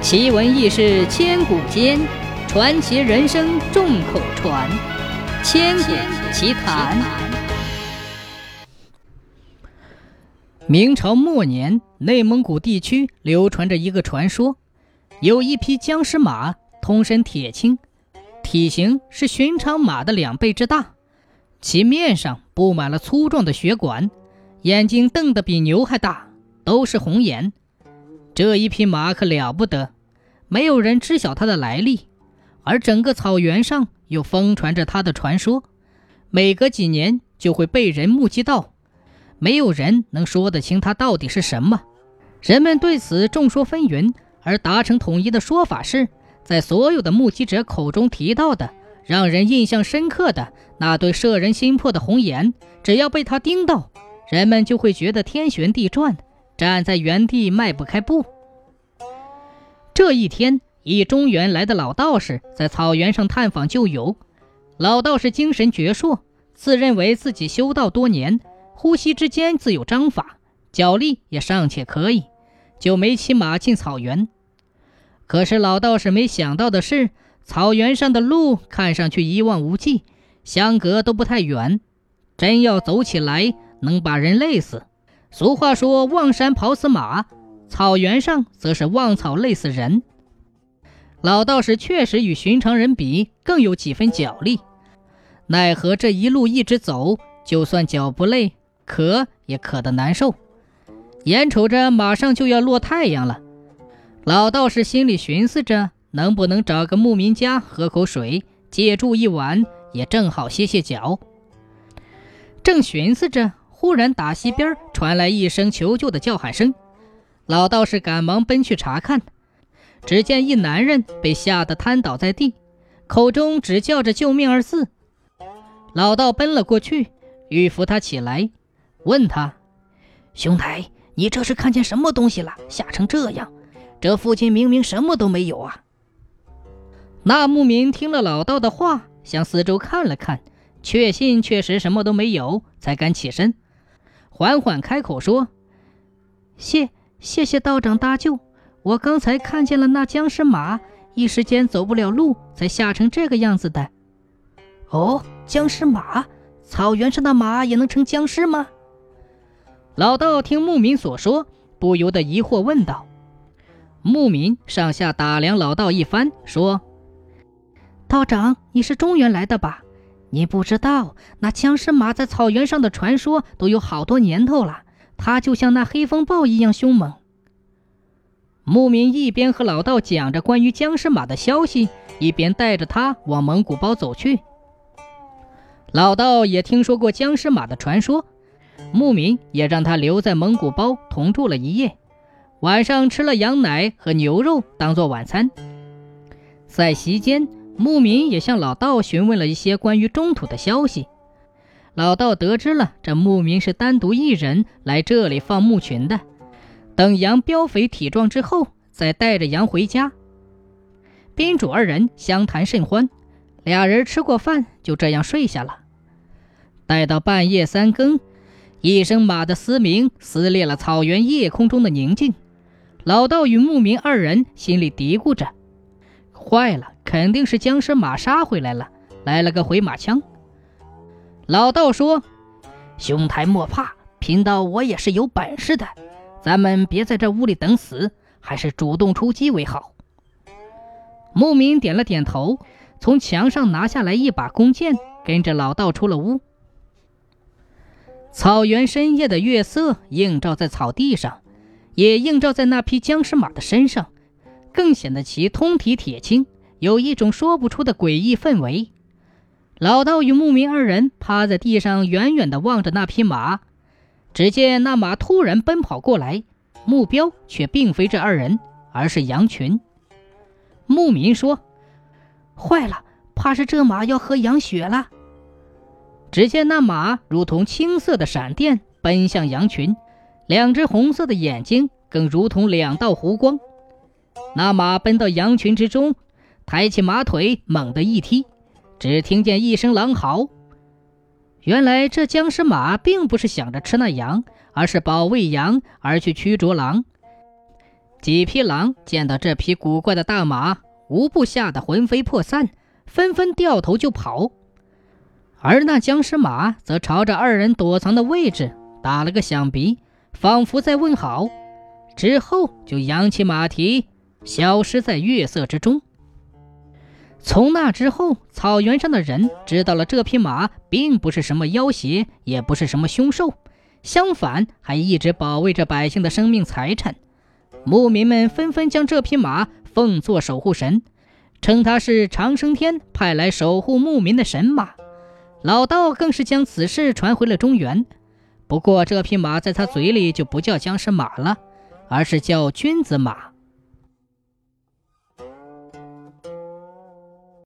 奇闻异事千古间，传奇人生众口传。千古奇谈。明朝末年，内蒙古地区流传着一个传说：有一匹僵尸马，通身铁青，体型是寻常马的两倍之大，其面上布满了粗壮的血管，眼睛瞪得比牛还大，都是红眼。这一匹马可了不得，没有人知晓它的来历，而整个草原上又疯传着它的传说，每隔几年就会被人目击到，没有人能说得清它到底是什么。人们对此众说纷纭，而达成统一的说法是，在所有的目击者口中提到的，让人印象深刻的那对摄人心魄的红眼，只要被他盯到，人们就会觉得天旋地转。站在原地迈不开步。这一天，一中原来的老道士在草原上探访旧友。老道士精神矍铄，自认为自己修道多年，呼吸之间自有章法，脚力也尚且可以，就没骑马进草原。可是老道士没想到的是，草原上的路看上去一望无际，相隔都不太远，真要走起来，能把人累死。俗话说：“望山跑死马，草原上则是望草累死人。”老道士确实与寻常人比更有几分脚力，奈何这一路一直走，就算脚不累，渴也渴得难受。眼瞅着马上就要落太阳了，老道士心里寻思着，能不能找个牧民家喝口水，借住一晚，也正好歇歇脚。正寻思着。忽然，打西边传来一声求救的叫喊声，老道士赶忙奔去查看，只见一男人被吓得瘫倒在地，口中只叫着“救命”二字。老道奔了过去，欲扶他起来，问他：“兄台，你这是看见什么东西了？吓成这样？这附近明明什么都没有啊！”那牧民听了老道的话，向四周看了看，确信确实什么都没有，才敢起身。缓缓开口说：“谢谢谢道长搭救，我刚才看见了那僵尸马，一时间走不了路，才吓成这个样子的。”哦，僵尸马，草原上的马也能成僵尸吗？老道听牧民所说，不由得疑惑问道。牧民上下打量老道一番，说：“道长，你是中原来的吧？”你不知道，那僵尸马在草原上的传说都有好多年头了。他就像那黑风暴一样凶猛。牧民一边和老道讲着关于僵尸马的消息，一边带着他往蒙古包走去。老道也听说过僵尸马的传说，牧民也让他留在蒙古包同住了一夜，晚上吃了羊奶和牛肉当做晚餐。在席间。牧民也向老道询问了一些关于中土的消息。老道得知了这牧民是单独一人来这里放牧群的，等羊膘肥体壮之后，再带着羊回家。宾主二人相谈甚欢，俩人吃过饭就这样睡下了。待到半夜三更，一声马的嘶鸣撕裂了草原夜空中的宁静。老道与牧民二人心里嘀咕着：“坏了。”肯定是僵尸马杀回来了，来了个回马枪。老道说：“兄台莫怕，贫道我也是有本事的。咱们别在这屋里等死，还是主动出击为好。”牧民点了点头，从墙上拿下来一把弓箭，跟着老道出了屋。草原深夜的月色映照在草地上，也映照在那匹僵尸马的身上，更显得其通体铁青。有一种说不出的诡异氛围。老道与牧民二人趴在地上，远远地望着那匹马。只见那马突然奔跑过来，目标却并非这二人，而是羊群。牧民说：“坏了，怕是这马要喝羊血了。”只见那马如同青色的闪电奔向羊群，两只红色的眼睛更如同两道弧光。那马奔到羊群之中。抬起马腿，猛地一踢，只听见一声狼嚎。原来这僵尸马并不是想着吃那羊，而是保卫羊而去驱逐狼。几匹狼见到这匹古怪的大马，无不吓得魂飞魄散，纷纷掉头就跑。而那僵尸马则朝着二人躲藏的位置打了个响鼻，仿佛在问好，之后就扬起马蹄，消失在月色之中。从那之后，草原上的人知道了这匹马并不是什么妖邪，也不是什么凶兽，相反，还一直保卫着百姓的生命财产。牧民们纷纷将这匹马奉作守护神，称它是长生天派来守护牧民的神马。老道更是将此事传回了中原。不过，这匹马在他嘴里就不叫僵尸马了，而是叫君子马。